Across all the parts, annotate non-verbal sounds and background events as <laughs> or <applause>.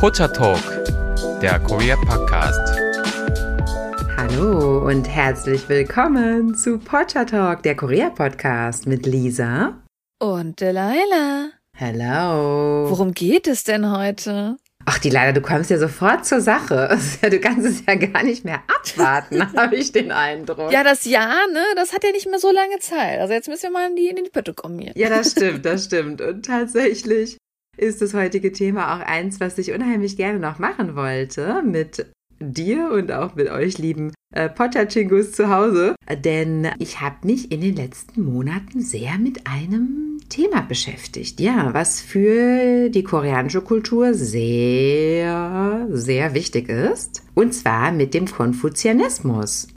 Pocha Talk, der Korea Podcast. Hallo und herzlich willkommen zu Pocha Talk, der Korea Podcast mit Lisa und Delilah. Hello. Worum geht es denn heute? Ach, die leider, du kommst ja sofort zur Sache. <laughs> Du kannst es ja gar nicht mehr abwarten, <laughs> habe ich den Eindruck. Ja, das Jahr, ne, das hat ja nicht mehr so lange Zeit. Also jetzt müssen wir mal in die, in die Pötte kommen hier. Ja, das stimmt, das stimmt. Und tatsächlich ist das heutige Thema auch eins, was ich unheimlich gerne noch machen wollte mit dir und auch mit euch lieben äh, Potterchingus zu Hause. Denn ich habe mich in den letzten Monaten sehr mit einem Thema beschäftigt. Ja, was für die koreanische Kultur sehr, sehr wichtig ist. Und zwar mit dem Konfuzianismus.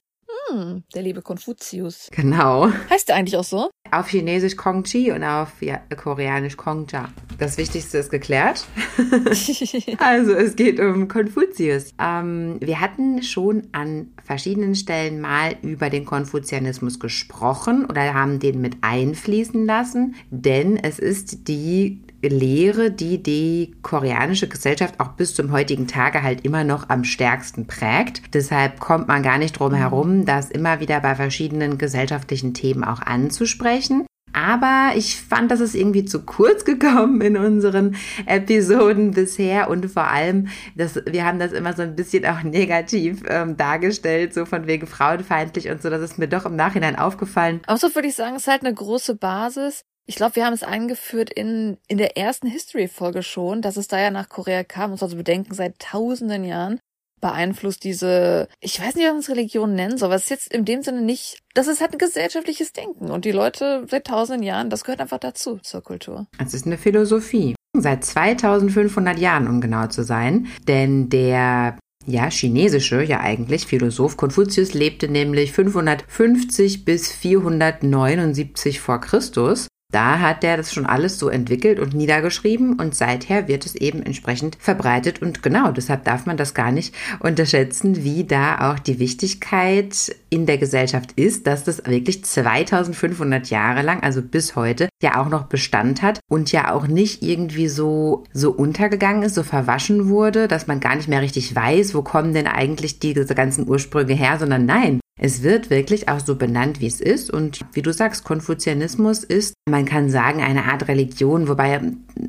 Hm, der liebe Konfuzius. Genau. Heißt der eigentlich auch so? Auf Chinesisch Kong Chi und auf Koreanisch Kong Cha. Das Wichtigste ist geklärt. <laughs> also es geht um Konfuzius. Ähm, wir hatten schon an verschiedenen Stellen mal über den Konfuzianismus gesprochen oder haben den mit einfließen lassen, denn es ist die Lehre, die die koreanische Gesellschaft auch bis zum heutigen Tage halt immer noch am stärksten prägt. Deshalb kommt man gar nicht drum herum, das immer wieder bei verschiedenen gesellschaftlichen Themen auch anzusprechen. Aber ich fand, das ist irgendwie zu kurz <laughs> gekommen in unseren Episoden bisher und vor allem, dass wir haben das immer so ein bisschen auch negativ ähm, dargestellt, so von wegen frauenfeindlich und so. Das ist mir doch im Nachhinein aufgefallen. Auch so würde ich sagen, es ist halt eine große Basis. Ich glaube, wir haben es eingeführt in, in der ersten History-Folge schon, dass es da ja nach Korea kam, uns also bedenken, seit tausenden Jahren beeinflusst diese, ich weiß nicht, wie man es Religion nennen soll, aber es ist jetzt in dem Sinne nicht, das ist halt ein gesellschaftliches Denken und die Leute seit tausenden Jahren, das gehört einfach dazu, zur Kultur. Es ist eine Philosophie. Seit 2500 Jahren, um genau zu sein, denn der ja, chinesische, ja eigentlich, Philosoph Konfuzius lebte nämlich 550 bis 479 vor Christus da hat er das schon alles so entwickelt und niedergeschrieben und seither wird es eben entsprechend verbreitet und genau, deshalb darf man das gar nicht unterschätzen, wie da auch die Wichtigkeit in der Gesellschaft ist, dass das wirklich 2500 Jahre lang, also bis heute, ja auch noch Bestand hat und ja auch nicht irgendwie so, so untergegangen ist, so verwaschen wurde, dass man gar nicht mehr richtig weiß, wo kommen denn eigentlich diese ganzen Ursprünge her, sondern nein, es wird wirklich auch so benannt, wie es ist. Und wie du sagst, Konfuzianismus ist, man kann sagen, eine Art Religion, wobei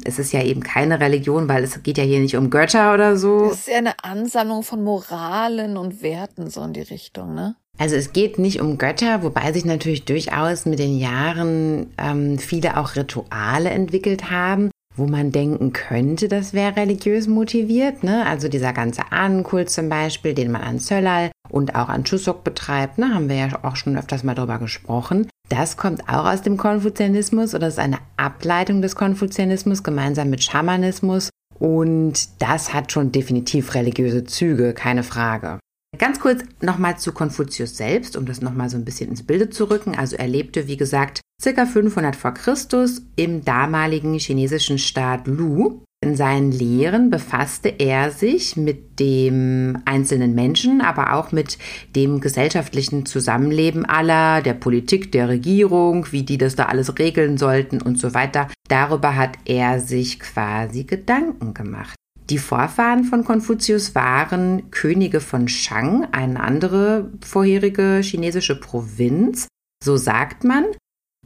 es ist ja eben keine Religion, weil es geht ja hier nicht um Götter oder so. Es ist ja eine Ansammlung von Moralen und Werten so in die Richtung, ne? Also es geht nicht um Götter, wobei sich natürlich durchaus mit den Jahren ähm, viele auch Rituale entwickelt haben wo man denken könnte, das wäre religiös motiviert. Ne? Also dieser ganze Ahnenkult zum Beispiel, den man an Zöllal und auch an Chuseok betreibt, ne? haben wir ja auch schon öfters mal drüber gesprochen. Das kommt auch aus dem Konfuzianismus oder ist eine Ableitung des Konfuzianismus gemeinsam mit Schamanismus. Und das hat schon definitiv religiöse Züge, keine Frage. Ganz kurz nochmal zu Konfuzius selbst, um das nochmal so ein bisschen ins Bilde zu rücken. Also er lebte, wie gesagt, circa 500 vor Christus im damaligen chinesischen Staat Lu. In seinen Lehren befasste er sich mit dem einzelnen Menschen, aber auch mit dem gesellschaftlichen Zusammenleben aller, der Politik, der Regierung, wie die das da alles regeln sollten und so weiter. Darüber hat er sich quasi Gedanken gemacht. Die Vorfahren von Konfuzius waren Könige von Shang, eine andere vorherige chinesische Provinz. So sagt man.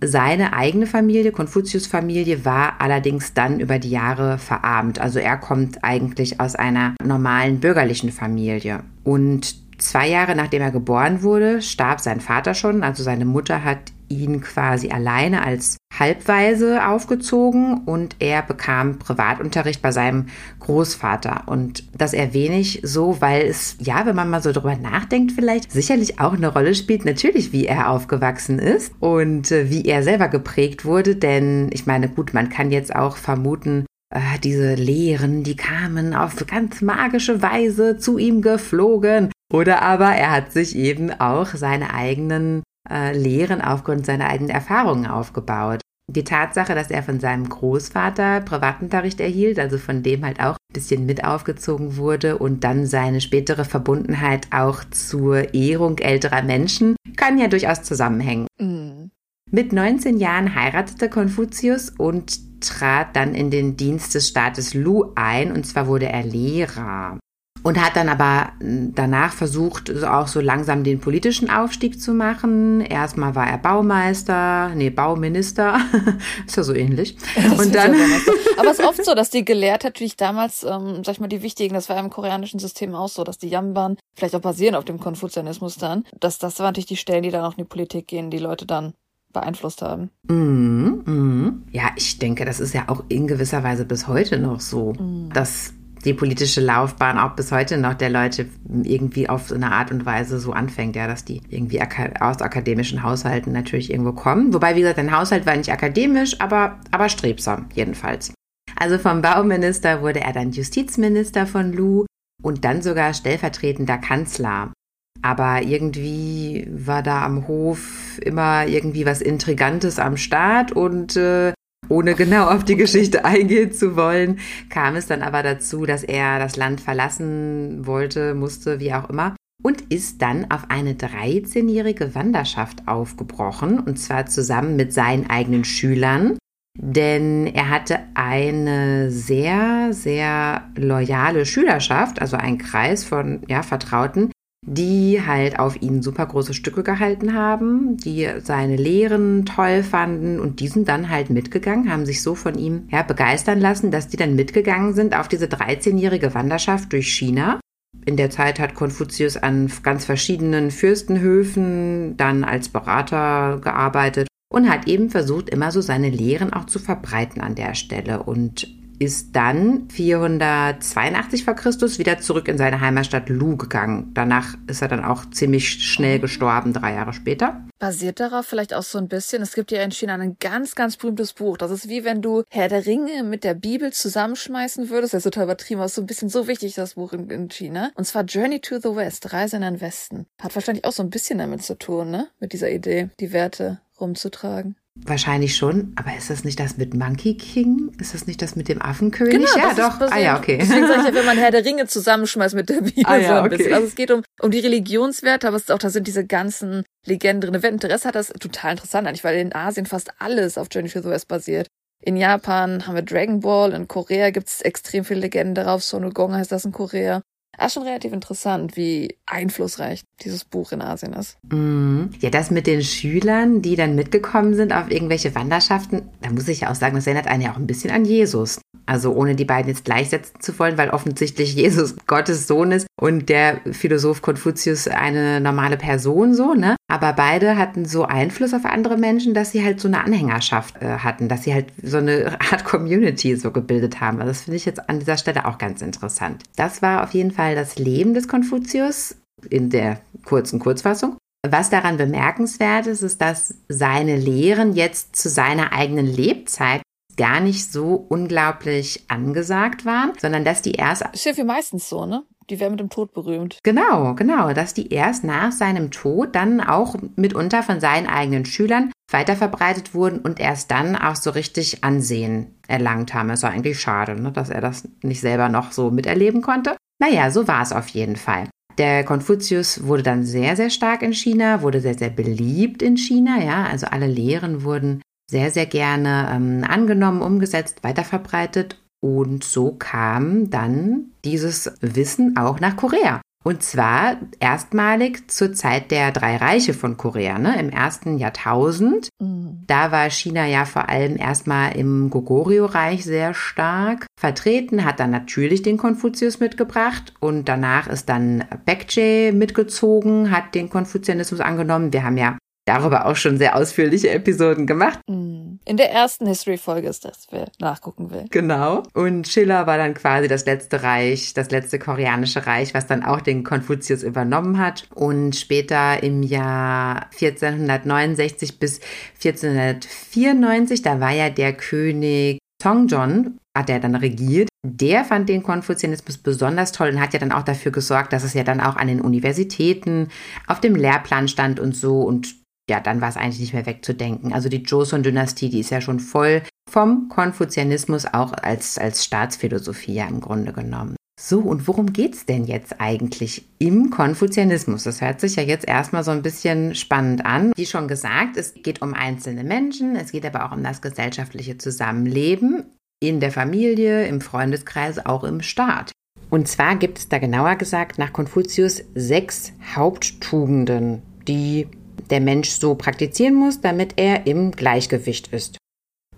Seine eigene Familie, Konfuzius Familie, war allerdings dann über die Jahre verarmt. Also er kommt eigentlich aus einer normalen bürgerlichen Familie. Und zwei Jahre nachdem er geboren wurde, starb sein Vater schon. Also seine Mutter hat ihn quasi alleine als Halbweise aufgezogen und er bekam Privatunterricht bei seinem Großvater. Und das erwähne ich so, weil es, ja, wenn man mal so drüber nachdenkt, vielleicht sicherlich auch eine Rolle spielt, natürlich, wie er aufgewachsen ist und äh, wie er selber geprägt wurde. Denn ich meine, gut, man kann jetzt auch vermuten, äh, diese Lehren, die kamen auf ganz magische Weise zu ihm geflogen. Oder aber er hat sich eben auch seine eigenen äh, Lehren aufgrund seiner eigenen Erfahrungen aufgebaut. Die Tatsache, dass er von seinem Großvater Privatunterricht erhielt, also von dem halt auch ein bisschen mit aufgezogen wurde und dann seine spätere Verbundenheit auch zur Ehrung älterer Menschen, kann ja durchaus zusammenhängen. Mhm. Mit 19 Jahren heiratete Konfuzius und trat dann in den Dienst des Staates Lu ein und zwar wurde er Lehrer und hat dann aber danach versucht, auch so langsam den politischen Aufstieg zu machen. Erstmal war er Baumeister, nee, Bauminister, <laughs> ist ja so ähnlich. <laughs> Das und dann, <laughs> aber es ist oft so, dass die Gelehrten natürlich damals, ähm, sag ich mal, die wichtigen, das war im koreanischen System auch so, dass die Jamban, vielleicht auch basierend auf dem Konfuzianismus dann, dass das waren natürlich die Stellen, die dann auch in die Politik gehen, die Leute dann beeinflusst haben. Mm, mm. Ja, ich denke, das ist ja auch in gewisser Weise bis heute noch so, mm. dass die politische Laufbahn auch bis heute noch der Leute irgendwie auf so eine Art und Weise so anfängt, ja, dass die irgendwie aus akademischen Haushalten natürlich irgendwo kommen. Wobei, wie gesagt, dein Haushalt war nicht akademisch, aber, aber strebsam, jedenfalls. Also vom Bauminister wurde er dann Justizminister von Lu und dann sogar stellvertretender Kanzler. Aber irgendwie war da am Hof immer irgendwie was Intrigantes am Start und äh, ohne genau auf die Geschichte eingehen zu wollen, kam es dann aber dazu, dass er das Land verlassen wollte, musste, wie auch immer, und ist dann auf eine 13-jährige Wanderschaft aufgebrochen, und zwar zusammen mit seinen eigenen Schülern, denn er hatte eine sehr, sehr loyale Schülerschaft, also einen Kreis von ja, Vertrauten, die halt auf ihn super große Stücke gehalten haben, die seine Lehren toll fanden und die sind dann halt mitgegangen, haben sich so von ihm ja, begeistern lassen, dass die dann mitgegangen sind auf diese 13-jährige Wanderschaft durch China. In der Zeit hat Konfuzius an ganz verschiedenen Fürstenhöfen dann als Berater gearbeitet und hat eben versucht, immer so seine Lehren auch zu verbreiten an der Stelle. Und ist dann 482 vor Christus wieder zurück in seine Heimatstadt Lu gegangen. Danach ist er dann auch ziemlich schnell gestorben, drei Jahre später. Basiert darauf vielleicht auch so ein bisschen, es gibt ja in China ein ganz, ganz berühmtes Buch. Das ist wie wenn du Herr der Ringe mit der Bibel zusammenschmeißen würdest. Das ist total übertrieben, aber ist so ein bisschen so wichtig, das Buch in, in China. Und zwar Journey to the West, Reise in den Westen. Hat wahrscheinlich auch so ein bisschen damit zu tun, ne? Mit dieser Idee, die Werte rumzutragen. Wahrscheinlich schon, aber ist das nicht das mit Monkey King? Ist das nicht das mit dem Affenkönig? Genau, ja, doch. ah ja, okay. Deswegen sage ich ja, wenn man <laughs> Herr der Ringe zusammenschmeißt mit der Bibel ah, ja, so ein okay. bisschen. Also es geht um, um die Religionswerte, aber es ist auch, da sind diese ganzen Legenden drin. Wer Interesse hat, das total interessant eigentlich, weil in Asien fast alles auf Journey to the West basiert. In Japan haben wir Dragon Ball, in Korea gibt es extrem viele Legenden darauf. Sonogong heißt das in Korea. Das ist schon relativ interessant, wie einflussreich dieses Buch in Asien ist. Mm, ja, das mit den Schülern, die dann mitgekommen sind auf irgendwelche Wanderschaften, da muss ich ja auch sagen, das erinnert einen ja auch ein bisschen an Jesus. Also ohne die beiden jetzt gleichsetzen zu wollen, weil offensichtlich <laughs> Jesus Gottes Sohn ist und der Philosoph Konfuzius eine normale Person so, ne? Aber beide hatten so Einfluss auf andere Menschen, dass sie halt so eine Anhängerschaft äh, hatten, dass sie halt so eine <laughs> Art Community so gebildet haben. Also das finde ich jetzt an dieser Stelle auch ganz interessant. Das war auf jeden Fall das Leben des Konfuzius in der kurzen Kurzfassung. Was daran bemerkenswert ist, ist, dass seine Lehren jetzt zu seiner eigenen Lebzeit gar nicht so unglaublich angesagt waren, sondern dass die erst. Ist ja für meistens so, ne? Die werden mit dem Tod berühmt. Genau, genau, dass die erst nach seinem Tod dann auch mitunter von seinen eigenen Schülern weiterverbreitet wurden und erst dann auch so richtig Ansehen erlangt haben. Es war eigentlich schade, ne, dass er das nicht selber noch so miterleben konnte. Naja, so war es auf jeden Fall. Der Konfuzius wurde dann sehr, sehr stark in China, wurde sehr, sehr beliebt in China, ja. Also alle Lehren wurden sehr, sehr gerne ähm, angenommen, umgesetzt, weiterverbreitet. Und so kam dann dieses Wissen auch nach Korea. Und zwar erstmalig zur Zeit der drei Reiche von Korea, ne, im ersten Jahrtausend. Mhm. Da war China ja vor allem erstmal im Goguryeo-Reich sehr stark vertreten, hat dann natürlich den Konfuzius mitgebracht und danach ist dann Baekje mitgezogen, hat den Konfuzianismus angenommen. Wir haben ja darüber auch schon sehr ausführliche Episoden gemacht. Mm. In der ersten History-Folge ist das, wer nachgucken will. Genau. Und Schiller war dann quasi das letzte Reich, das letzte koreanische Reich, was dann auch den Konfuzius übernommen hat. Und später im Jahr 1469 bis 1494, da war ja der König Songjon, hat er dann regiert. Der fand den Konfuzianismus besonders toll und hat ja dann auch dafür gesorgt, dass es ja dann auch an den Universitäten auf dem Lehrplan stand und so. Und ja, dann war es eigentlich nicht mehr wegzudenken. Also die Joseon-Dynastie, die ist ja schon voll vom Konfuzianismus auch als, als Staatsphilosophie ja im Grunde genommen. So, und worum geht's denn jetzt eigentlich im Konfuzianismus? Das hört sich ja jetzt erstmal so ein bisschen spannend an. Wie schon gesagt, es geht um einzelne Menschen, es geht aber auch um das gesellschaftliche Zusammenleben in der Familie, im Freundeskreis, auch im Staat. Und zwar gibt es da genauer gesagt nach Konfuzius sechs Haupttugenden, die der Mensch so praktizieren muss, damit er im Gleichgewicht ist.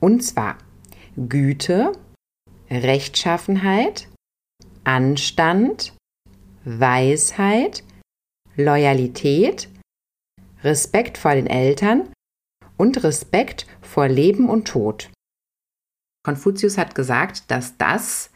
Und zwar Güte, Rechtschaffenheit, Anstand, Weisheit, Loyalität, Respekt vor den Eltern und Respekt vor Leben und Tod. Konfuzius hat gesagt, dass das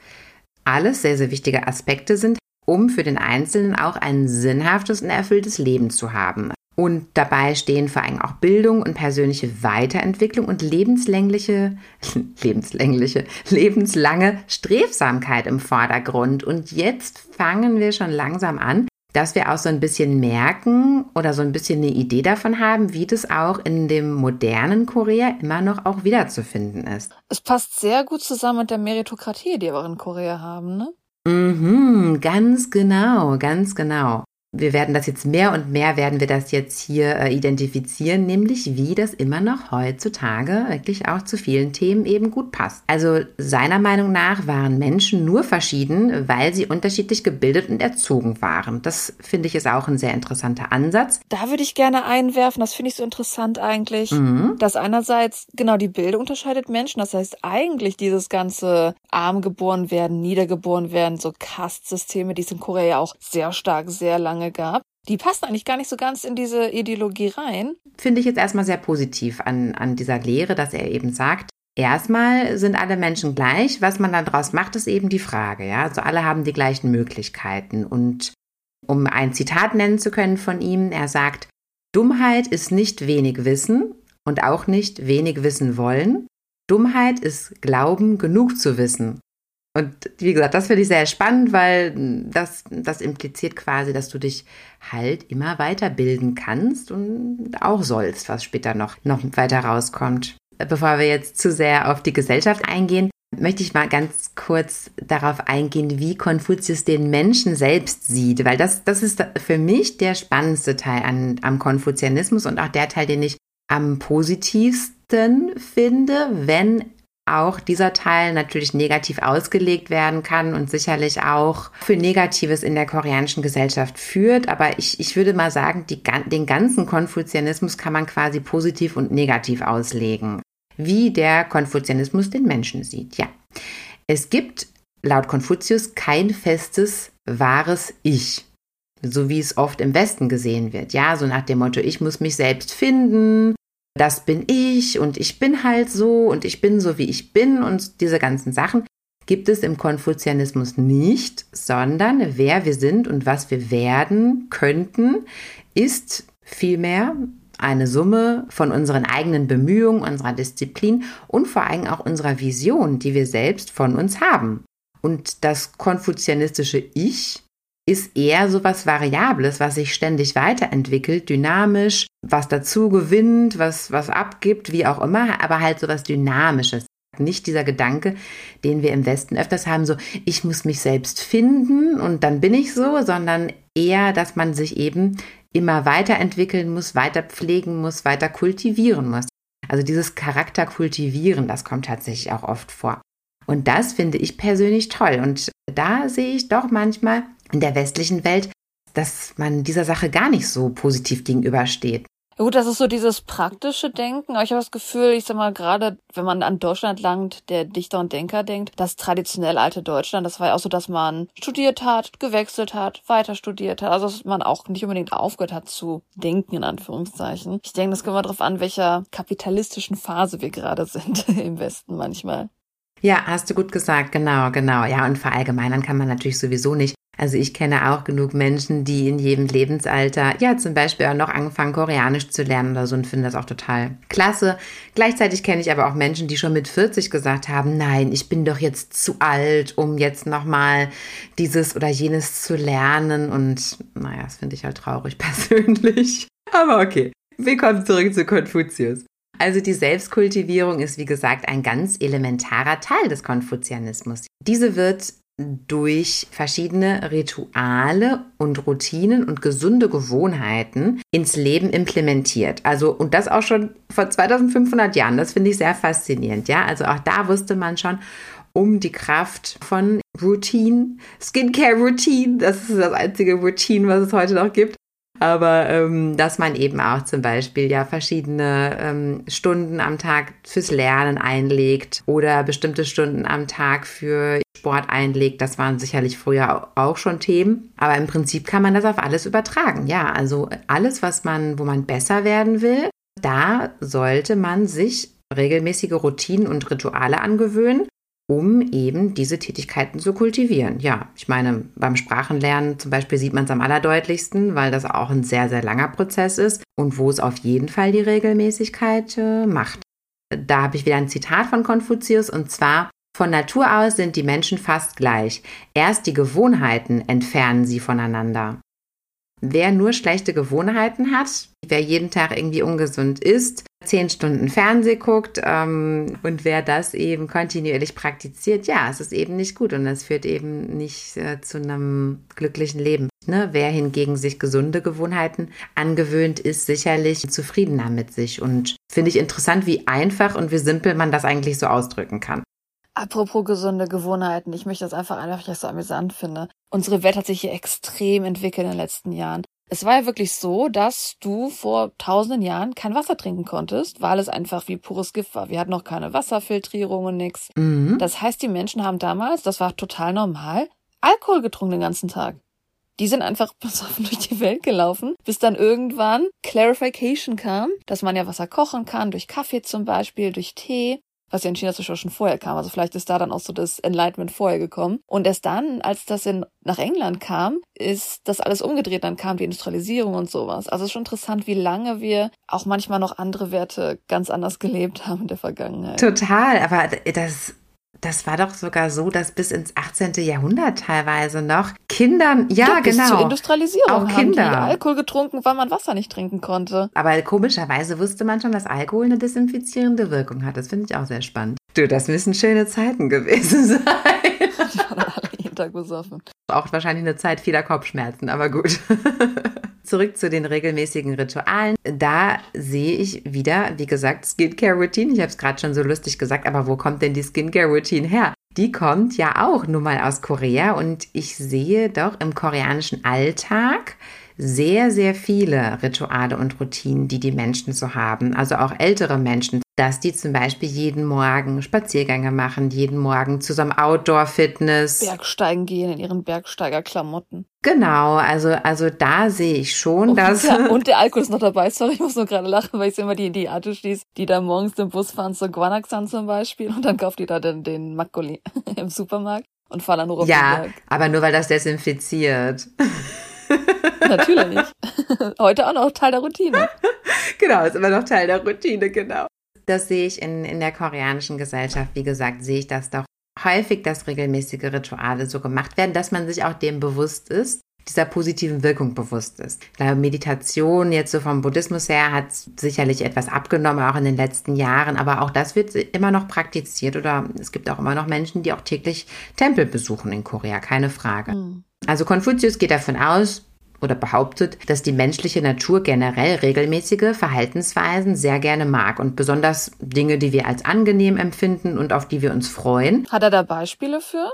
alles sehr, sehr wichtige Aspekte sind, um für den Einzelnen auch ein sinnhaftes und erfülltes Leben zu haben. Und dabei stehen vor allem auch Bildung und persönliche Weiterentwicklung und lebenslängliche, <laughs> lebenslängliche, lebenslange Strebsamkeit im Vordergrund. Und jetzt fangen wir schon langsam an, dass wir auch so ein bisschen merken oder so ein bisschen eine Idee davon haben, wie das auch in dem modernen Korea immer noch auch wiederzufinden ist. Es passt sehr gut zusammen mit der Meritokratie, die wir auch in Korea haben, ne? Mhm, ganz genau, ganz genau wir werden das jetzt mehr und mehr werden wir das jetzt hier äh, identifizieren, nämlich wie das immer noch heutzutage wirklich auch zu vielen Themen eben gut passt. Also seiner Meinung nach waren Menschen nur verschieden, weil sie unterschiedlich gebildet und erzogen waren. Das finde ich ist auch ein sehr interessanter Ansatz. Da würde ich gerne einwerfen, das finde ich so interessant eigentlich, mhm. dass einerseits genau die Bildung unterscheidet Menschen, das heißt eigentlich dieses ganze arm geboren werden, niedergeboren werden, so Kastsysteme, die es in Korea ja auch sehr stark, sehr lange lange gab, die passen eigentlich gar nicht so ganz in diese Ideologie rein. Finde ich jetzt erstmal sehr positiv an, an dieser Lehre, dass er eben sagt, erstmal sind alle Menschen gleich. Was man dann daraus macht, ist eben die Frage. Ja? Also alle haben die gleichen Möglichkeiten. Und um ein Zitat nennen zu können von ihm, er sagt, Dummheit ist nicht wenig Wissen und auch nicht wenig Wissen wollen. Dummheit ist Glauben, genug zu wissen. Und wie gesagt, das finde ich sehr spannend, weil das, das impliziert quasi, dass du dich halt immer weiterbilden kannst und auch sollst, was später noch, noch weiter rauskommt. Bevor wir jetzt zu sehr auf die Gesellschaft eingehen, möchte ich mal ganz kurz darauf eingehen, wie Konfuzius den Menschen selbst sieht, weil das, das ist für mich der spannendste Teil an, am Konfuzianismus und auch der Teil, den ich am positivsten finde, wenn auch dieser Teil natürlich negativ ausgelegt werden kann und sicherlich auch für Negatives in der koreanischen Gesellschaft führt. Aber ich, ich würde mal sagen, die, den ganzen Konfuzianismus kann man quasi positiv und negativ auslegen. Wie der Konfuzianismus den Menschen sieht. Ja. Es gibt laut Konfuzius kein festes, wahres Ich so wie es oft im Westen gesehen wird. Ja, so nach dem Motto, ich muss mich selbst finden, das bin ich und ich bin halt so und ich bin so, wie ich bin und diese ganzen Sachen gibt es im Konfuzianismus nicht, sondern wer wir sind und was wir werden könnten, ist vielmehr eine Summe von unseren eigenen Bemühungen, unserer Disziplin und vor allem auch unserer Vision, die wir selbst von uns haben. Und das konfuzianistische Ich ist eher so was Variables, was sich ständig weiterentwickelt, dynamisch, was dazu gewinnt, was, was abgibt, wie auch immer, aber halt so was Dynamisches. Nicht dieser Gedanke, den wir im Westen öfters haben, so ich muss mich selbst finden und dann bin ich so, sondern eher, dass man sich eben immer weiterentwickeln muss, weiter pflegen muss, weiter kultivieren muss. Also dieses Charakter kultivieren, das kommt tatsächlich auch oft vor. Und das finde ich persönlich toll. Und da sehe ich doch manchmal in der westlichen Welt, dass man dieser Sache gar nicht so positiv gegenübersteht. Gut, das ist so dieses praktische Denken. Aber ich habe das Gefühl, ich sag mal, gerade wenn man an Deutschland langt, der Dichter und Denker denkt, das traditionell alte Deutschland, das war ja auch so, dass man studiert hat, gewechselt hat, weiter studiert hat. Also, dass man auch nicht unbedingt aufgehört hat zu denken, in Anführungszeichen. Ich denke, das kommt mal drauf an, welcher kapitalistischen Phase wir gerade <laughs> sind im Westen manchmal. Ja, hast du gut gesagt, genau, genau. Ja, und verallgemeinern kann man natürlich sowieso nicht. Also ich kenne auch genug Menschen, die in jedem Lebensalter, ja zum Beispiel auch noch anfangen, Koreanisch zu lernen oder so und finde das auch total klasse. Gleichzeitig kenne ich aber auch Menschen, die schon mit 40 gesagt haben, nein, ich bin doch jetzt zu alt, um jetzt nochmal dieses oder jenes zu lernen. Und naja, das finde ich halt traurig <laughs> persönlich. Aber okay, willkommen zurück zu Konfuzius. Also die Selbstkultivierung ist, wie gesagt, ein ganz elementarer Teil des Konfuzianismus. Diese wird durch verschiedene Rituale und Routinen und gesunde Gewohnheiten ins Leben implementiert. Also, und das auch schon vor 2500 Jahren. Das finde ich sehr faszinierend. Ja, also auch da wusste man schon um die Kraft von Routine, Skincare Routine. Das ist das einzige Routine, was es heute noch gibt. Aber ähm, dass man eben auch zum Beispiel ja verschiedene ähm, Stunden am Tag fürs Lernen einlegt oder bestimmte Stunden am Tag für Sport einlegt, das waren sicherlich früher auch schon Themen. Aber im Prinzip kann man das auf alles übertragen. Ja, also alles, was man, wo man besser werden will, da sollte man sich regelmäßige Routinen und Rituale angewöhnen um eben diese Tätigkeiten zu kultivieren. Ja, ich meine, beim Sprachenlernen zum Beispiel sieht man es am allerdeutlichsten, weil das auch ein sehr, sehr langer Prozess ist und wo es auf jeden Fall die Regelmäßigkeit äh, macht. Da habe ich wieder ein Zitat von Konfuzius und zwar, von Natur aus sind die Menschen fast gleich. Erst die Gewohnheiten entfernen sie voneinander. Wer nur schlechte Gewohnheiten hat, wer jeden Tag irgendwie ungesund isst, zehn Stunden Fernseh guckt ähm, und wer das eben kontinuierlich praktiziert, ja, es ist eben nicht gut und es führt eben nicht äh, zu einem glücklichen Leben. Ne? Wer hingegen sich gesunde Gewohnheiten angewöhnt, ist sicherlich zufriedener mit sich und finde ich interessant, wie einfach und wie simpel man das eigentlich so ausdrücken kann. Apropos gesunde Gewohnheiten, ich möchte das einfach einfach, weil ich das so amüsant finde. Unsere Welt hat sich hier extrem entwickelt in den letzten Jahren. Es war ja wirklich so, dass du vor tausenden Jahren kein Wasser trinken konntest, weil es einfach wie pures Gift war. Wir hatten noch keine Wasserfiltrierung und nix. Mhm. Das heißt, die Menschen haben damals, das war total normal, Alkohol getrunken den ganzen Tag. Die sind einfach <laughs> besoffen durch die Welt gelaufen, bis dann irgendwann Clarification kam, dass man ja Wasser kochen kann, durch Kaffee zum Beispiel, durch Tee was ja in China schon vorher kam. Also vielleicht ist da dann auch so das Enlightenment vorher gekommen. Und erst dann, als das in, nach England kam, ist das alles umgedreht. Dann kam die Industrialisierung und sowas. Also es ist schon interessant, wie lange wir auch manchmal noch andere Werte ganz anders <laughs> gelebt haben in der Vergangenheit. Total, aber das das war doch sogar so, dass bis ins 18. Jahrhundert teilweise noch Kindern, ja, ja bis genau. Zur Industrialisierung auch haben Kinder. die Alkohol getrunken, weil man Wasser nicht trinken konnte. Aber komischerweise wusste man schon, dass Alkohol eine desinfizierende Wirkung hat. Das finde ich auch sehr spannend. Du, das müssen schöne Zeiten gewesen <laughs> sein. <laughs> Jeden Tag besoffen. Auch wahrscheinlich eine Zeit vieler Kopfschmerzen, aber gut. <laughs> Zurück zu den regelmäßigen Ritualen. Da sehe ich wieder, wie gesagt, Skincare-Routine. Ich habe es gerade schon so lustig gesagt, aber wo kommt denn die Skincare-Routine her? Die kommt ja auch nun mal aus Korea und ich sehe doch im koreanischen Alltag sehr, sehr viele Rituale und Routinen, die die Menschen so haben. Also auch ältere Menschen dass die zum Beispiel jeden Morgen Spaziergänge machen, jeden Morgen zu so einem Outdoor-Fitness. Bergsteigen gehen in ihren Bergsteigerklamotten. Genau, also, also da sehe ich schon, und dass. Der, und der <laughs> Alkohol ist noch dabei. Sorry, ich muss nur gerade lachen, weil ich sehe immer die, die Atushis, die da morgens den Bus fahren zu Guanaxan zum Beispiel und dann kauft die da den, den Makoli <laughs> im Supermarkt und fahren dann nur auf Ja, den Berg. aber nur weil das desinfiziert. <laughs> <laughs> Natürlich. Heute auch noch Teil der Routine. <laughs> Genau, ist immer noch Teil der Routine, genau das sehe ich in, in der koreanischen Gesellschaft, wie gesagt, sehe ich das doch häufig, dass regelmäßige Rituale so gemacht werden, dass man sich auch dem bewusst ist, dieser positiven Wirkung bewusst ist. Ich glaube, Meditation jetzt so vom Buddhismus her hat sicherlich etwas abgenommen, auch in den letzten Jahren, aber auch das wird immer noch praktiziert oder es gibt auch immer noch Menschen, die auch täglich Tempel besuchen in Korea, keine Frage. Mhm. Also Konfuzius geht davon aus, oder behauptet, dass die menschliche Natur generell regelmäßige Verhaltensweisen sehr gerne mag und besonders Dinge, die wir als angenehm empfinden und auf die wir uns freuen. Hat er da Beispiele für?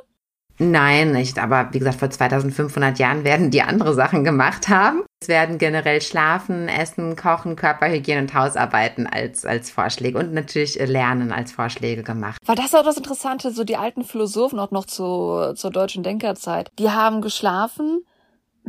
Nein, nicht. Aber wie gesagt, vor 2500 Jahren werden die andere Sachen gemacht haben. Es werden generell Schlafen, Essen, Kochen, Körperhygiene und Hausarbeiten als, als Vorschläge und natürlich Lernen als Vorschläge gemacht. War das auch das Interessante, so die alten Philosophen auch noch zu, zur deutschen Denkerzeit, die haben geschlafen,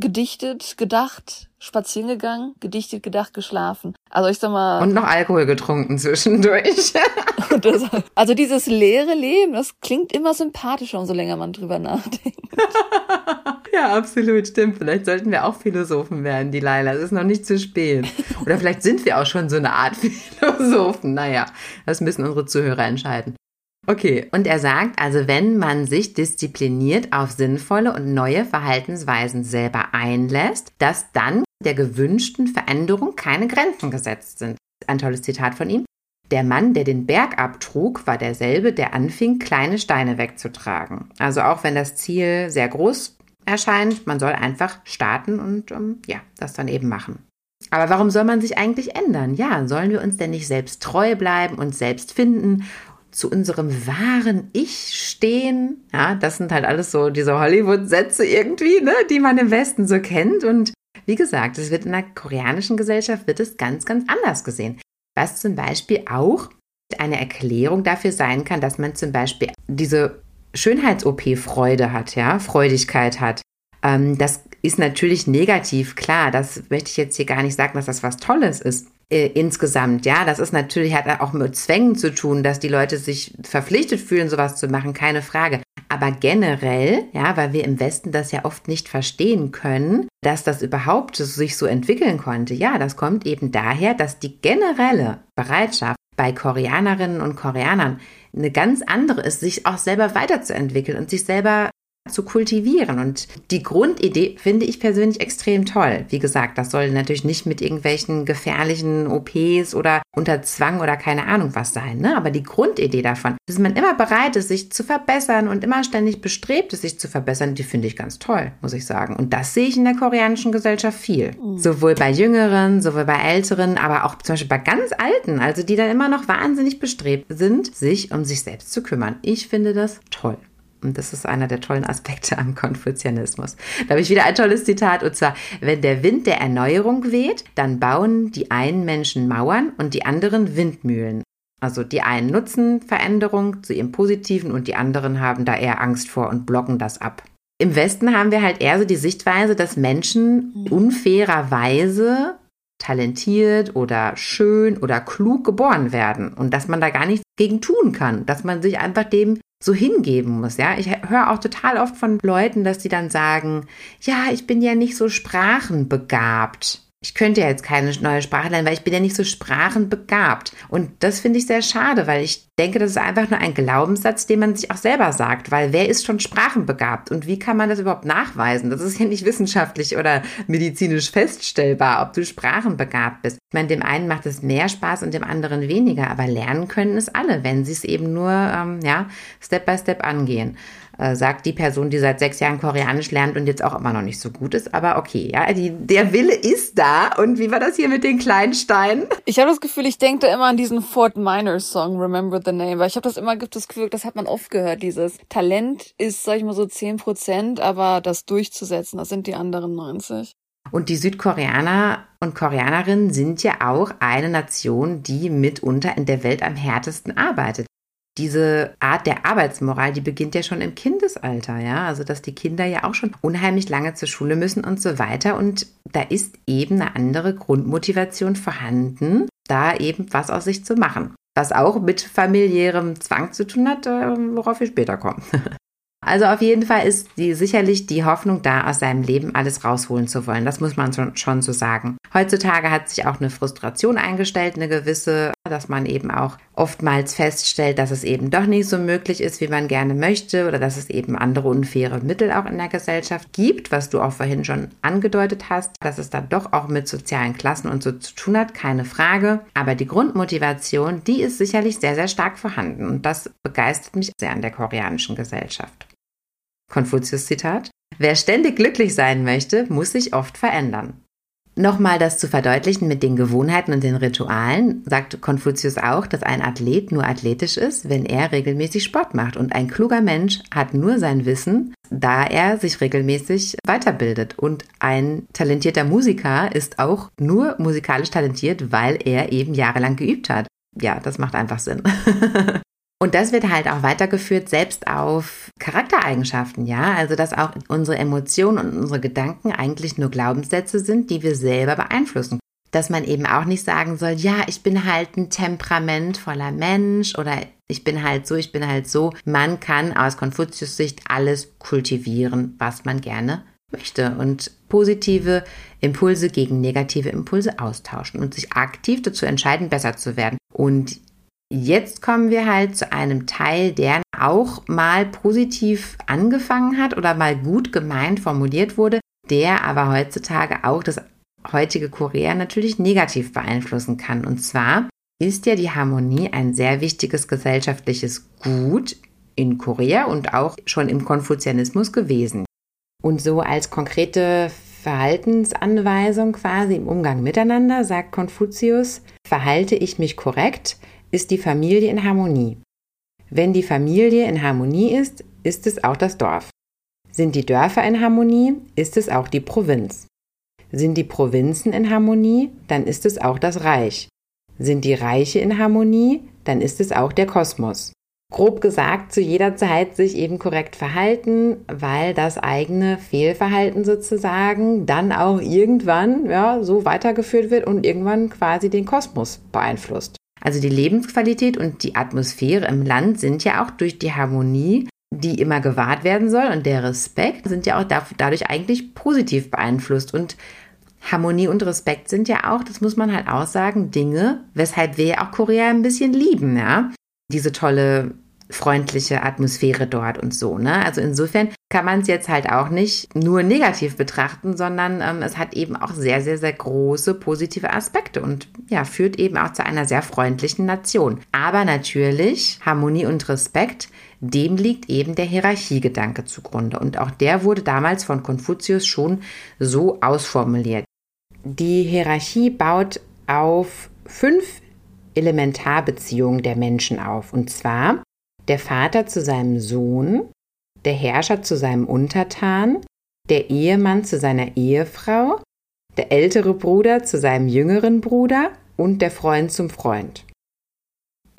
gedichtet, gedacht, spazieren gegangen, gedichtet, gedacht, geschlafen. Also ich sag mal. Und noch Alkohol getrunken zwischendurch. <laughs> das, also dieses leere Leben, das klingt immer sympathischer, umso länger man drüber nachdenkt. <laughs> ja, absolut, stimmt. Vielleicht sollten wir auch Philosophen werden, die Leila. Es ist noch nicht zu spät. Oder vielleicht sind wir auch schon so eine Art <laughs> Philosophen. Naja, das müssen unsere Zuhörer entscheiden. Okay, und er sagt also, wenn man sich diszipliniert auf sinnvolle und neue Verhaltensweisen selber einlässt, dass dann der gewünschten Veränderung keine Grenzen gesetzt sind. Ein tolles Zitat von ihm. Der Mann, der den Berg abtrug, war derselbe, der anfing, kleine Steine wegzutragen. Also auch wenn das Ziel sehr groß erscheint, man soll einfach starten und ähm, ja, das dann eben machen. Aber warum soll man sich eigentlich ändern? Ja, sollen wir uns denn nicht selbst treu bleiben und selbst finden, zu unserem wahren Ich stehen? Ja, das sind halt alles so diese Hollywood-Sätze irgendwie, ne, die man im Westen so kennt. Und wie gesagt, es wird in der koreanischen Gesellschaft wird es ganz, ganz anders gesehen. Was zum Beispiel auch eine Erklärung dafür sein kann, dass man zum Beispiel diese Schönheits-OP-Freude hat, ja, Freudigkeit hat. Ähm, das ist natürlich negativ, klar. Das möchte ich jetzt hier gar nicht sagen, dass das was Tolles ist. Äh, insgesamt, ja, das ist natürlich, hat auch mit Zwängen zu tun, dass die Leute sich verpflichtet fühlen, sowas zu machen, keine Frage. Aber generell, ja, weil wir im Westen das ja oft nicht verstehen können, dass das überhaupt sich so entwickeln konnte. Ja, das kommt eben daher, dass die generelle Bereitschaft bei Koreanerinnen und Koreanern eine ganz andere ist, sich auch selber weiterzuentwickeln und sich selber zu kultivieren. Und die Grundidee finde ich persönlich extrem toll. Wie gesagt, das soll natürlich nicht mit irgendwelchen gefährlichen OPs oder unter Zwang oder keine Ahnung was sein. Ne? Aber die Grundidee davon, dass man immer bereit ist, sich zu verbessern und immer ständig bestrebt ist, sich zu verbessern, die finde ich ganz toll, muss ich sagen. Und das sehe ich in der koreanischen Gesellschaft viel. Mhm. Sowohl bei Jüngeren, sowohl bei Älteren, aber auch zum Beispiel bei ganz Alten, also die dann immer noch wahnsinnig bestrebt sind, sich um sich selbst zu kümmern. Ich finde das toll. Und das ist einer der tollen Aspekte am Konfuzianismus. Da habe ich wieder ein tolles Zitat, und zwar, wenn der Wind der Erneuerung weht, dann bauen die einen Menschen Mauern und die anderen Windmühlen. Also die einen nutzen Veränderung zu ihrem Positiven und die anderen haben da eher Angst vor und blocken das ab. Im Westen haben wir halt eher so die Sichtweise, dass Menschen unfairerweise talentiert oder schön oder klug geboren werden und dass man da gar nichts gegen tun kann, dass man sich einfach dem so hingeben muss, ja. Ich höre auch total oft von Leuten, dass die dann sagen, ja, ich bin ja nicht so sprachenbegabt ich könnte ja jetzt keine neue Sprache lernen, weil ich bin ja nicht so sprachenbegabt. Und das finde ich sehr schade, weil ich denke, das ist einfach nur ein Glaubenssatz, den man sich auch selber sagt, weil wer ist schon sprachenbegabt und wie kann man das überhaupt nachweisen? Das ist ja nicht <laughs> wissenschaftlich oder medizinisch feststellbar, ob du sprachenbegabt bist. Ich meine, dem einen macht es mehr Spaß und dem anderen weniger, aber lernen können es alle, wenn sie es eben nur, ähm, ja, Step by Step angehen äh, sagt die Person, die seit sechs Jahren Koreanisch lernt und jetzt auch immer noch nicht so gut ist. Aber okay, ja, die, der Wille ist da. Und wie war das hier mit den kleinen Steinen? Ich habe das Gefühl, ich denke da immer an diesen Fort Minor Song, Remember the Name, weil ich habe das immer gibt das Gefühl, das hat man oft gehört, dieses Talent ist, sag ich mal so, zehn Prozent, aber das durchzusetzen, das sind die anderen 90. Und die Südkoreaner und Koreanerinnen sind ja auch eine Nation, die mitunter in der Welt am härtesten arbeitet diese Art der Arbeitsmoral, die beginnt ja schon im Kindesalter, ja. Also, dass die Kinder ja auch schon unheimlich lange zur Schule müssen und so weiter. Und da ist eben eine andere Grundmotivation vorhanden, da eben was aus sich zu machen. Was auch mit familiärem Zwang zu tun hat, äh, worauf wir später kommen. <laughs> Also auf jeden Fall ist die, sicherlich die Hoffnung da, aus seinem Leben alles rausholen zu wollen. Das muss man schon, schon so sagen. Heutzutage hat sich auch eine Frustration eingestellt, eine gewisse, dass man eben auch oftmals feststellt, dass es eben doch nicht so möglich ist, wie man gerne möchte oder dass es eben andere unfaire Mittel auch in der Gesellschaft gibt, was du auch vorhin schon angedeutet hast, dass es da doch auch mit sozialen Klassen und so zu tun hat, keine Frage. Aber die Grundmotivation, die ist sicherlich sehr, sehr stark vorhanden und das begeistert mich sehr an der koreanischen Gesellschaft. Konfuzius Zitat. Wer ständig glücklich sein möchte, muss sich oft verändern. Nochmal das zu verdeutlichen mit den Gewohnheiten und den Ritualen, sagt Konfuzius auch, dass ein Athlet nur athletisch ist, wenn er regelmäßig Sport macht. Und ein kluger Mensch hat nur sein Wissen, da er sich regelmäßig weiterbildet. Und ein talentierter Musiker ist auch nur musikalisch talentiert, weil er eben jahrelang geübt hat. Ja, das macht einfach Sinn. <laughs> Und das wird halt auch weitergeführt, selbst auf Charaktereigenschaften, ja. Also, dass auch unsere Emotionen und unsere Gedanken eigentlich nur Glaubenssätze sind, die wir selber beeinflussen. Dass man eben auch nicht sagen soll, ja, ich bin halt ein temperamentvoller Mensch oder ich bin halt so, ich bin halt so. Man kann aus Konfuzius Sicht alles kultivieren, was man gerne möchte und positive Impulse gegen negative Impulse austauschen und sich aktiv dazu entscheiden, besser zu werden. Und Jetzt kommen wir halt zu einem Teil, der auch mal positiv angefangen hat oder mal gut gemeint formuliert wurde, der aber heutzutage auch das heutige Korea natürlich negativ beeinflussen kann. Und zwar ist ja die Harmonie ein sehr wichtiges gesellschaftliches Gut in Korea und auch schon im Konfuzianismus gewesen. Und so als konkrete Verhaltensanweisung quasi im Umgang miteinander sagt Konfuzius, verhalte ich mich korrekt, ist die Familie in Harmonie. Wenn die Familie in Harmonie ist, ist es auch das Dorf. Sind die Dörfer in Harmonie, ist es auch die Provinz. Sind die Provinzen in Harmonie, dann ist es auch das Reich. Sind die Reiche in Harmonie, dann ist es auch der Kosmos. Grob gesagt, zu jeder Zeit sich eben korrekt verhalten, weil das eigene Fehlverhalten sozusagen dann auch irgendwann ja, so weitergeführt wird und irgendwann quasi den Kosmos beeinflusst. Also die Lebensqualität und die Atmosphäre im Land sind ja auch durch die Harmonie, die immer gewahrt werden soll und der Respekt sind ja auch dadurch eigentlich positiv beeinflusst und Harmonie und Respekt sind ja auch, das muss man halt auch sagen, Dinge, weshalb wir ja auch Korea ein bisschen lieben, ja. Diese tolle freundliche Atmosphäre dort und so. Ne? Also insofern kann man es jetzt halt auch nicht nur negativ betrachten, sondern ähm, es hat eben auch sehr, sehr, sehr große positive Aspekte und ja, führt eben auch zu einer sehr freundlichen Nation. Aber natürlich Harmonie und Respekt, dem liegt eben der Hierarchiegedanke zugrunde. Und auch der wurde damals von Konfuzius schon so ausformuliert. Die Hierarchie baut auf fünf Elementarbeziehungen der Menschen auf. Und zwar der Vater zu seinem Sohn, der Herrscher zu seinem Untertan, der Ehemann zu seiner Ehefrau, der ältere Bruder zu seinem jüngeren Bruder und der Freund zum Freund.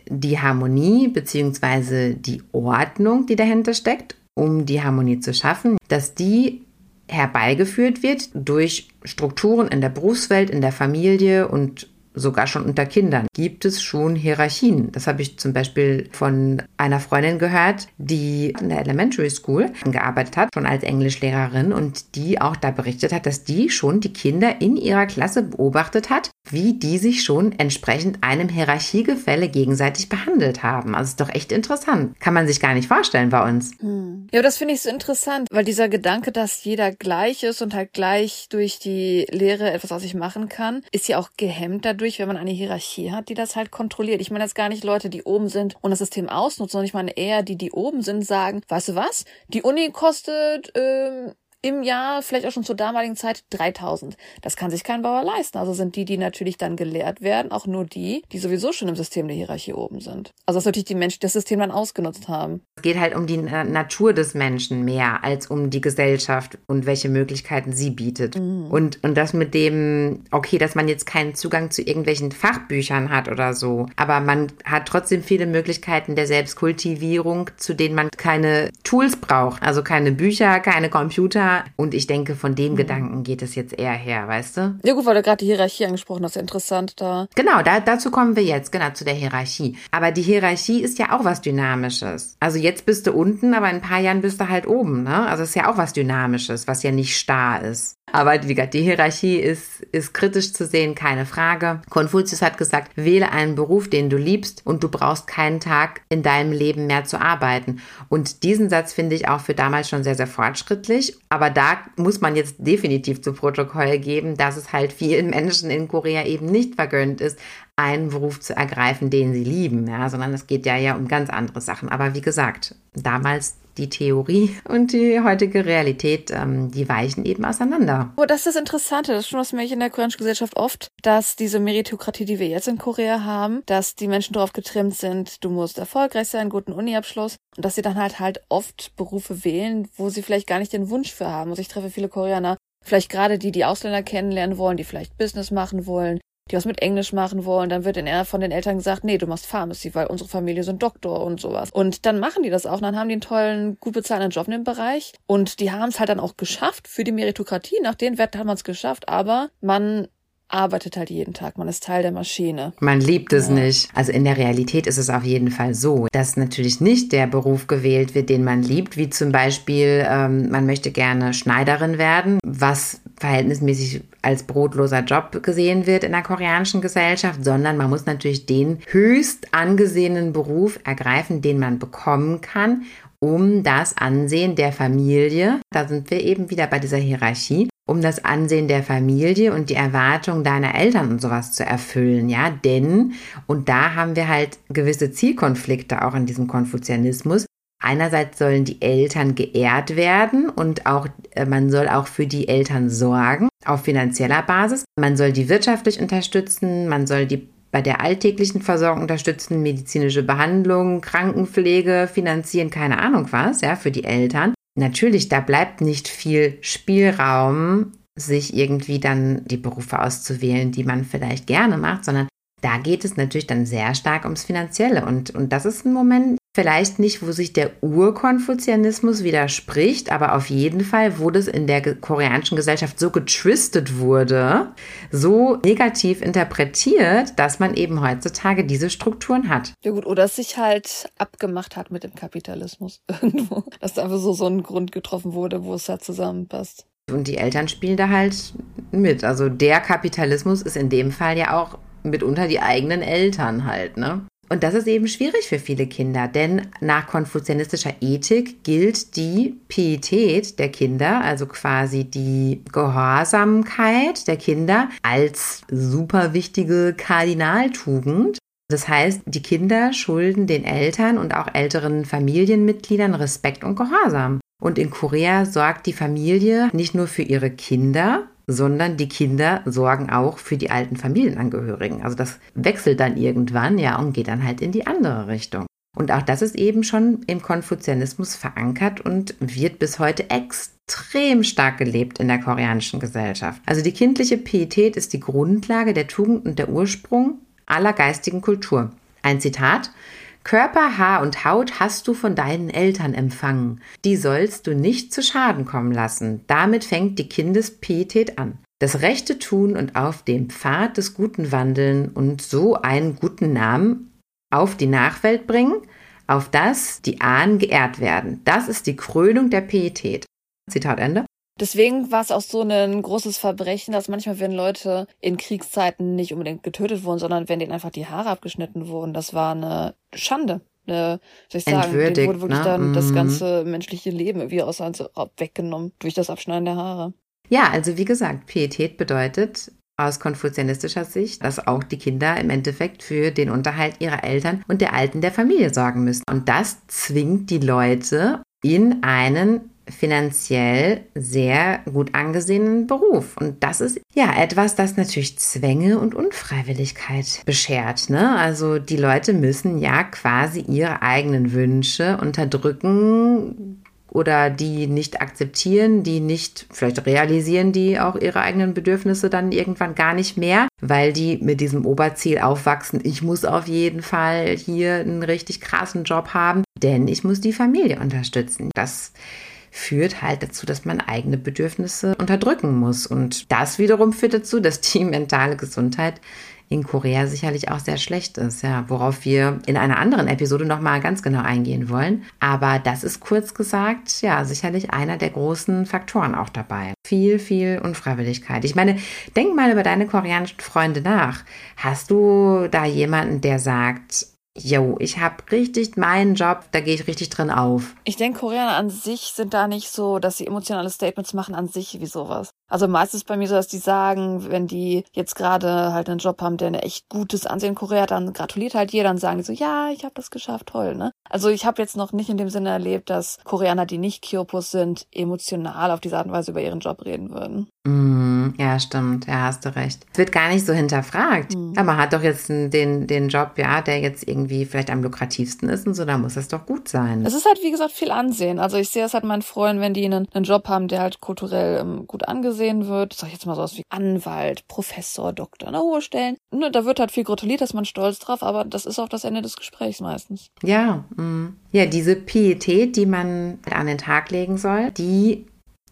Die Harmonie bzw. die Ordnung, die dahinter steckt, um die Harmonie zu schaffen, dass die herbeigeführt wird durch Strukturen in der Berufswelt, in der Familie und sogar schon unter Kindern gibt es schon Hierarchien. Das habe ich zum Beispiel von einer Freundin gehört, die in der Elementary School gearbeitet hat, schon als Englischlehrerin und die auch da berichtet hat, dass die schon die Kinder in ihrer Klasse beobachtet hat, wie die sich schon entsprechend einem Hierarchiegefälle gegenseitig behandelt haben. Also ist doch echt interessant. Kann man sich gar nicht vorstellen bei uns. Hm. Ja, das finde ich so interessant, weil dieser Gedanke, dass jeder gleich ist und halt gleich durch die Lehre etwas aus sich machen kann, ist ja auch gehemmt dadurch, dadurch, wenn man eine Hierarchie hat, die das halt kontrolliert. Ich meine jetzt gar nicht Leute, die oben sind und das System ausnutzen, sondern ich meine eher die, die oben sind, sagen, weißt du was, die Uni kostet ähm, im Jahr, vielleicht auch schon zur damaligen Zeit, 3000. Das kann sich kein Bauer leisten. Also sind die, die natürlich dann gelehrt werden, auch nur die, die sowieso schon im System der Hierarchie oben sind. Also das natürlich die Menschen, die das System dann ausgenutzt haben. Es geht halt um die Natur des Menschen mehr als um die Gesellschaft und welche Möglichkeiten sie bietet. Mhm. Und, und das mit dem, okay, dass man jetzt keinen Zugang zu irgendwelchen Fachbüchern hat oder so, aber man hat trotzdem viele Möglichkeiten der Selbstkultivierung, zu denen man keine Tools braucht. Also keine Bücher, keine Computer, und ich denke, von dem mhm. Gedanken geht es jetzt eher her, weißt du? Ja gut, weil du gerade die Hierarchie angesprochen hast, interessant da. Genau, da, dazu kommen wir jetzt, genau, zu der Hierarchie. Aber die Hierarchie ist ja auch was Dynamisches. Also jetzt bist du unten, aber in ein paar Jahren bist du halt oben, ne? Also ist ja auch was Dynamisches, was ja nicht starr ist. Aber wie gesagt, die Hierarchie ist, ist kritisch zu sehen, keine Frage. Konfuzius hat gesagt, wähle einen Beruf, den du liebst und du brauchst keinen Tag in deinem Leben mehr zu arbeiten. Und diesen Satz finde ich auch für damals schon sehr, sehr fortschrittlich. Aber da muss man jetzt definitiv zu Protokoll geben, dass es halt vielen Menschen in Korea eben nicht vergönnt ist, einen Beruf zu ergreifen, den sie lieben, ja, sondern es geht ja ja um ganz andere Sachen. Aber wie gesagt, damals die Theorie und die heutige Realität, ähm, die weichen eben auseinander. Oh, das ist das Interessante. Das ist schon was mich in der koreanischen Gesellschaft oft, dass diese Meritokratie, die wir jetzt in Korea haben, dass die Menschen darauf getrimmt sind, du musst erfolgreich sein, guten Uniabschluss und dass sie dann halt halt oft Berufe wählen, wo sie vielleicht gar nicht den Wunsch für haben. Also ich treffe viele Koreaner, vielleicht gerade die, die Ausländer kennenlernen wollen, die vielleicht Business machen wollen, die was mit Englisch machen wollen, dann wird in von den Eltern gesagt, nee, du machst Pharmacy, weil unsere Familie sind Doktor und sowas. Und dann machen die das auch, und dann haben die einen tollen, gut bezahlten Job in dem Bereich und die haben es halt dann auch geschafft für die Meritokratie. Nach den Werten haben wir es geschafft, aber man arbeitet halt jeden Tag, man ist Teil der Maschine. Man liebt es ja. nicht. Also in der Realität ist es auf jeden Fall so, dass natürlich nicht der Beruf gewählt wird, den man liebt, wie zum Beispiel, ähm, man möchte gerne Schneiderin werden, was verhältnismäßig als brotloser Job gesehen wird in der koreanischen Gesellschaft, sondern man muss natürlich den höchst angesehenen Beruf ergreifen, den man bekommen kann, um das Ansehen der Familie, da sind wir eben wieder bei dieser Hierarchie, um das Ansehen der Familie und die Erwartungen deiner Eltern und sowas zu erfüllen, ja, denn, und da haben wir halt gewisse Zielkonflikte auch in diesem Konfuzianismus. Einerseits sollen die Eltern geehrt werden und auch, äh, man soll auch für die Eltern sorgen auf finanzieller Basis. Man soll die wirtschaftlich unterstützen, man soll die bei der alltäglichen Versorgung unterstützen, medizinische Behandlung, Krankenpflege finanzieren, keine Ahnung was, ja, für die Eltern. Natürlich, da bleibt nicht viel Spielraum, sich irgendwie dann die Berufe auszuwählen, die man vielleicht gerne macht, sondern da geht es natürlich dann sehr stark ums Finanzielle. Und, und das ist ein Moment, vielleicht nicht, wo sich der Urkonfuzianismus widerspricht, aber auf jeden Fall, wo das in der koreanischen Gesellschaft so getwistet wurde, so negativ interpretiert, dass man eben heutzutage diese Strukturen hat. Ja gut, oder es sich halt abgemacht hat mit dem Kapitalismus <laughs> irgendwo. Dass da einfach so, so ein Grund getroffen wurde, wo es halt zusammenpasst. Und die Eltern spielen da halt mit. Also der Kapitalismus ist in dem Fall ja auch mitunter die eigenen Eltern halt, ne? Und das ist eben schwierig für viele Kinder, denn nach konfuzianistischer Ethik gilt die Pietät der Kinder, also quasi die Gehorsamkeit der Kinder, als super wichtige Kardinaltugend. Das heißt, die Kinder schulden den Eltern und auch älteren Familienmitgliedern Respekt und Gehorsam. Und in Korea sorgt die Familie nicht nur für ihre Kinder, sondern die Kinder sorgen auch für die alten Familienangehörigen. Also das wechselt dann irgendwann, ja, und geht dann halt in die andere Richtung. Und auch das ist eben schon im Konfuzianismus verankert und wird bis heute extrem stark gelebt in der koreanischen Gesellschaft. Also die kindliche Pietät ist die Grundlage der Tugend und der Ursprung aller geistigen Kultur. Ein Zitat. Körper, Haar und Haut hast du von deinen Eltern empfangen. Die sollst du nicht zu Schaden kommen lassen. Damit fängt die Kindespietät an. Das Rechte tun und auf dem Pfad des Guten wandeln und so einen guten Namen auf die Nachwelt bringen, auf das die Ahnen geehrt werden. Das ist die Krönung der Pietät. Zitat Ende. Deswegen war es auch so ein großes Verbrechen, dass manchmal, wenn Leute in Kriegszeiten nicht unbedingt getötet wurden, sondern wenn denen einfach die Haare abgeschnitten wurden, das war eine Schande. Eine, soll ich sagen, denen wurde wirklich ne? dann das mhm. ganze menschliche Leben irgendwie aus also weggenommen durch das Abschneiden der Haare. Ja, also wie gesagt, Pietät bedeutet aus konfuzianistischer Sicht, dass auch die Kinder im Endeffekt für den Unterhalt ihrer Eltern und der Alten der Familie sorgen müssen. Und das zwingt die Leute in einen finanziell sehr gut angesehenen Beruf. Und das ist ja etwas, das natürlich Zwänge und Unfreiwilligkeit beschert. Ne? Also die Leute müssen ja quasi ihre eigenen Wünsche unterdrücken oder die nicht akzeptieren, die nicht, vielleicht realisieren die auch ihre eigenen Bedürfnisse dann irgendwann gar nicht mehr, weil die mit diesem Oberziel aufwachsen, ich muss auf jeden Fall hier einen richtig krassen Job haben, denn ich muss die Familie unterstützen. Das führt halt dazu, dass man eigene Bedürfnisse unterdrücken muss. Und das wiederum führt dazu, dass die <laughs> mentale Gesundheit in Korea sicherlich auch sehr schlecht ist, ja, worauf wir in einer anderen Episode nochmal ganz genau eingehen wollen. Aber das ist kurz gesagt, ja, sicherlich einer der großen Faktoren auch dabei. Viel, viel Unfreiwilligkeit. Ich meine, denk mal über deine koreanischen Freunde nach. Hast du da jemanden, der sagt, Jo, ich habe richtig meinen Job, da gehe ich richtig drin auf. Ich denke, Koreaner an sich sind da nicht so, dass sie emotionale Statements machen an sich wie sowas. Also meistens bei mir so, dass die sagen, wenn die jetzt gerade halt einen Job haben, der ein echt gutes Ansehen in Korea hat, dann gratuliert halt jeder und sagen die so, ja, ich habe das geschafft, toll, ne? Also ich habe jetzt noch nicht in dem Sinne erlebt, dass Koreaner, die nicht Kyopus sind, emotional auf diese Art und Weise über ihren Job reden würden. Mm, ja, stimmt, ja, hast du recht. Es wird gar nicht so hinterfragt. Mm. Aber man hat doch jetzt den, den Job, ja, der jetzt irgendwie vielleicht am lukrativsten ist und so, da muss es doch gut sein. Es ist halt, wie gesagt, viel Ansehen. Also ich sehe es halt meinen Freunden, wenn die einen, einen Job haben, der halt kulturell ähm, gut angesehen angesehen wird, sag ich jetzt mal sowas wie Anwalt, Professor, Doktor, eine hohe Stellen. Ne, da wird halt viel gratuliert, dass man stolz drauf, aber das ist auch das Ende des Gesprächs meistens. Ja, mh. ja, diese Pietät, die man an den Tag legen soll, die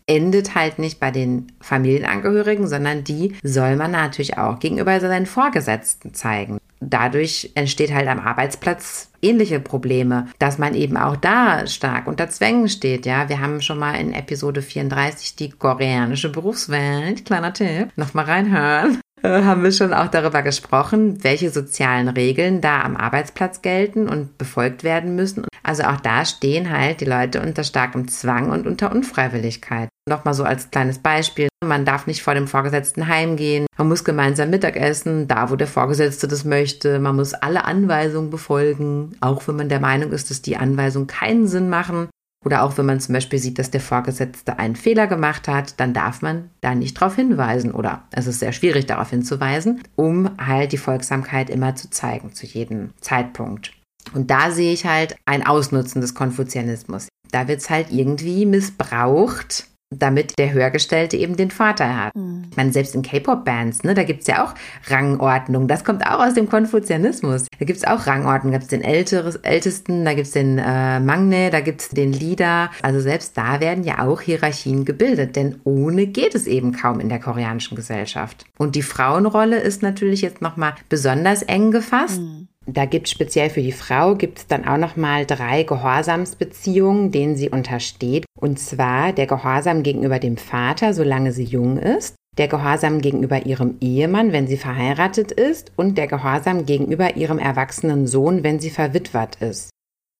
endet halt nicht bei den Familienangehörigen, sondern die soll man natürlich auch gegenüber seinen Vorgesetzten zeigen. Dadurch entsteht halt am Arbeitsplatz ähnliche Probleme, dass man eben auch da stark unter Zwängen steht. Ja, wir haben schon mal in Episode 34 die koreanische Berufswelt, kleiner Tipp, nochmal reinhören, <laughs> äh, haben wir schon auch darüber gesprochen, welche sozialen Regeln da am Arbeitsplatz gelten und befolgt werden müssen. Also auch da stehen halt die Leute unter starkem Zwang und unter Unfreiwilligkeit. Nochmal so als kleines Beispiel. Man darf nicht vor dem Vorgesetzten heimgehen. Man muss gemeinsam Mittagessen, da wo der Vorgesetzte das möchte. Man muss alle Anweisungen befolgen, auch wenn man der Meinung ist, dass die Anweisungen keinen Sinn machen. Oder auch wenn man zum Beispiel sieht, dass der Vorgesetzte einen Fehler gemacht hat, dann darf man da nicht darauf hinweisen. Oder es ist sehr schwierig darauf hinzuweisen, um halt die Folgsamkeit immer zu zeigen, zu jedem Zeitpunkt. Und da sehe ich halt ein Ausnutzen des Konfuzianismus. Da wird es halt irgendwie missbraucht, damit der Höhergestellte eben den Vater hat. Mhm. Ich meine, selbst in K-Pop-Bands, ne, da gibt es ja auch Rangordnung. Das kommt auch aus dem Konfuzianismus. Da gibt es auch Rangordnung. Da gibt es den Älteres, Ältesten, da gibt es den äh, Mangne, da gibt es den Leader. Also selbst da werden ja auch Hierarchien gebildet, denn ohne geht es eben kaum in der koreanischen Gesellschaft. Und die Frauenrolle ist natürlich jetzt nochmal besonders eng gefasst. Mhm. Da gibt es speziell für die Frau gibt es dann auch noch mal drei Gehorsamsbeziehungen, denen sie untersteht. Und zwar der Gehorsam gegenüber dem Vater, solange sie jung ist, der Gehorsam gegenüber ihrem Ehemann, wenn sie verheiratet ist, und der Gehorsam gegenüber ihrem erwachsenen Sohn, wenn sie verwitwet ist.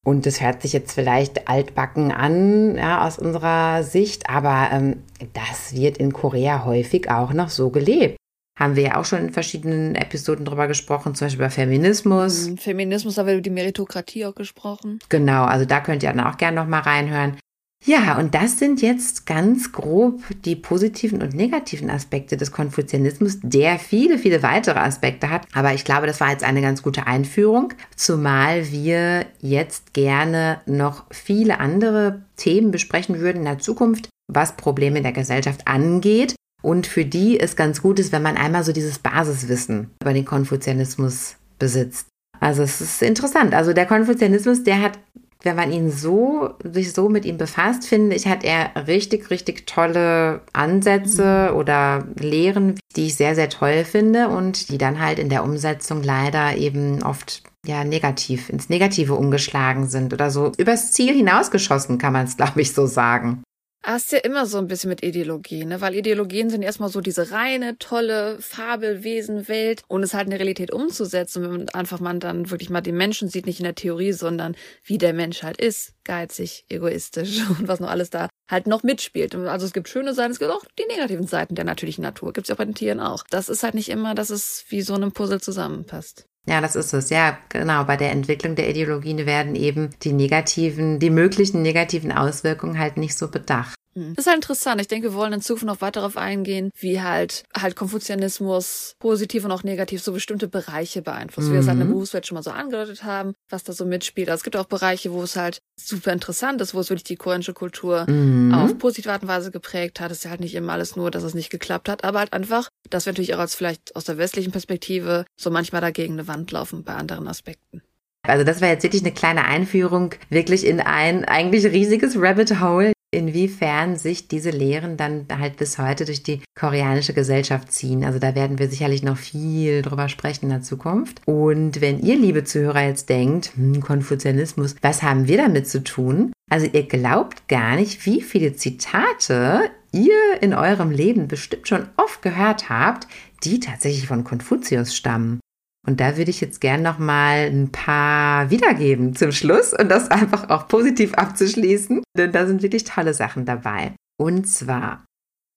Und das hört sich jetzt vielleicht altbacken an, ja, aus unserer Sicht, aber ähm, das wird in Korea häufig auch noch so gelebt haben wir ja auch schon in verschiedenen Episoden drüber gesprochen, zum Beispiel über Feminismus. Mhm, Feminismus, da wird über die Meritokratie auch gesprochen. Genau, also da könnt ihr dann auch gerne nochmal reinhören. Ja, und das sind jetzt ganz grob die positiven und negativen Aspekte des Konfuzianismus, der viele, viele weitere Aspekte hat. Aber ich glaube, das war jetzt eine ganz gute Einführung, zumal wir jetzt gerne noch viele andere Themen besprechen würden in der Zukunft, was Probleme in der Gesellschaft angeht und für die es ganz gut ist, wenn man einmal so dieses Basiswissen über den Konfuzianismus besitzt. Also es ist interessant. Also der Konfuzianismus, der hat, wenn man ihn so, sich so mit ihm befasst, finde ich, hat er richtig, richtig tolle Ansätze mhm. oder Lehren, die ich sehr, sehr toll finde und die dann halt in der Umsetzung leider eben oft ja negativ, ins Negative umgeschlagen sind oder so übers Ziel hinausgeschossen, kann man es, <laughs> glaube ich, so sagen. Hast ja immer so ein bisschen mit Ideologie, ne? Weil Ideologien sind erstmal so diese reine, tolle Fabelwesen-Welt und es halt in der Realität umzusetzen, wenn man einfach man dann wirklich mal den Menschen sieht, nicht in der Theorie, sondern wie der Mensch halt ist. Geizig, egoistisch <laughs> und was noch alles da halt noch mitspielt. Also es gibt schöne Seiten, es gibt auch die negativen Seiten der natürlichen Natur. Gibt's ja auch bei den Tieren auch. Das ist halt nicht immer, dass es wie so einem Puzzle zusammenpasst. Ja, das ist es. Ja, genau. Bei der Entwicklung der Ideologien werden eben die negativen, die möglichen negativen Auswirkungen halt nicht so bedacht. Mhm. Das ist halt interessant. Ich denke, wir wollen in Zukunft noch weiter darauf eingehen, wie halt halt Konfuzianismus positiv und auch negativ so bestimmte Bereiche beeinflusst. Mhm. Wie wir es halt in der mhm. Berufswelt schon mal so angedeutet haben, was da so mitspielt. Also es gibt auch Bereiche, wo es halt super interessant ist, wo es wirklich die koreanische Kultur mhm. auf positive Art und Weise geprägt hat. Es ist ja halt nicht immer alles nur, dass es nicht geklappt hat, aber halt einfach, dass wir natürlich auch als vielleicht aus der westlichen Perspektive so manchmal dagegen eine Wand laufen bei anderen Aspekten. Also das war jetzt wirklich eine kleine Einführung, wirklich in ein eigentlich riesiges Rabbit Hole, inwiefern sich diese Lehren dann halt bis heute durch die koreanische Gesellschaft ziehen. Also da werden wir sicherlich noch viel drüber sprechen in der Zukunft. Und wenn ihr, liebe Zuhörer, jetzt denkt, hm, Konfuzianismus, was haben wir damit zu tun? Also ihr glaubt gar nicht, wie viele Zitate ihr in eurem Leben bestimmt schon oft gehört habt, die tatsächlich von Konfuzius stammen. Und da würde ich jetzt gern noch mal ein paar wiedergeben zum Schluss und das einfach auch positiv abzuschließen, denn da sind wirklich tolle Sachen dabei. Und zwar,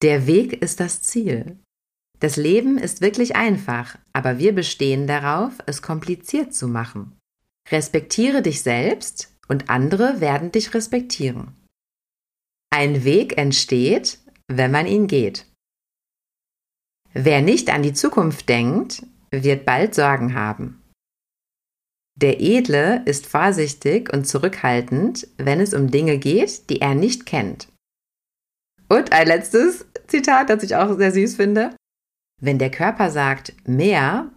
der Weg ist das Ziel. Das Leben ist wirklich einfach, aber wir bestehen darauf, es kompliziert zu machen. Respektiere dich selbst und andere werden dich respektieren. Ein Weg entsteht, wenn man ihn geht. Wer nicht an die Zukunft denkt, wird bald Sorgen haben. Der Edle ist vorsichtig und zurückhaltend, wenn es um Dinge geht, die er nicht kennt. Und ein letztes Zitat, das ich auch sehr süß finde. Wenn der Körper sagt mehr,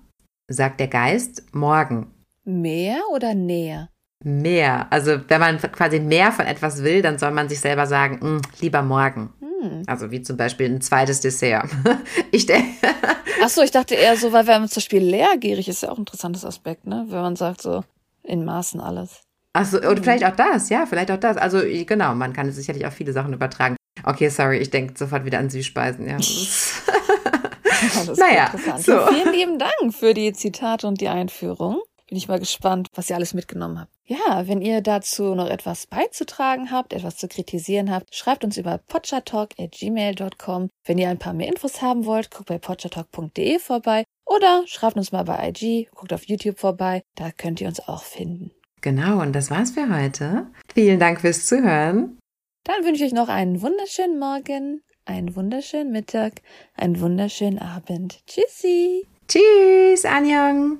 sagt der Geist morgen. Mehr oder näher? Mehr. Also wenn man quasi mehr von etwas will, dann soll man sich selber sagen, hm, lieber morgen. Hm. Also wie zum Beispiel ein zweites Dessert. <laughs> Ich denke. Ach so, ich dachte eher so, weil wenn man zum Beispiel leergierig ist, ja auch ein interessantes Aspekt, ne? Wenn man sagt so in Maßen alles. Ach so, oder vielleicht auch das, ja, vielleicht auch das. Also genau, man kann sicherlich auch viele Sachen übertragen. Okay, sorry, ich denke sofort wieder an Süßspeisen, ja. <laughs> naja, so. Vielen lieben Dank für die Zitate und die Einführung. Bin ich mal gespannt, was ihr alles mitgenommen habt. Ja, wenn ihr dazu noch etwas beizutragen habt, etwas zu kritisieren habt, schreibt uns über potchatalk.gmail.com. Wenn ihr ein paar mehr Infos haben wollt, guckt bei potchatalk.de vorbei oder schreibt uns mal bei IG, guckt auf YouTube vorbei, da könnt ihr uns auch finden. Genau, und das war's für heute. Vielen Dank fürs Zuhören. Dann wünsche ich noch einen wunderschönen Morgen, einen wunderschönen Mittag, einen wunderschönen Abend. Tschüssi. Tschüss, Anjong.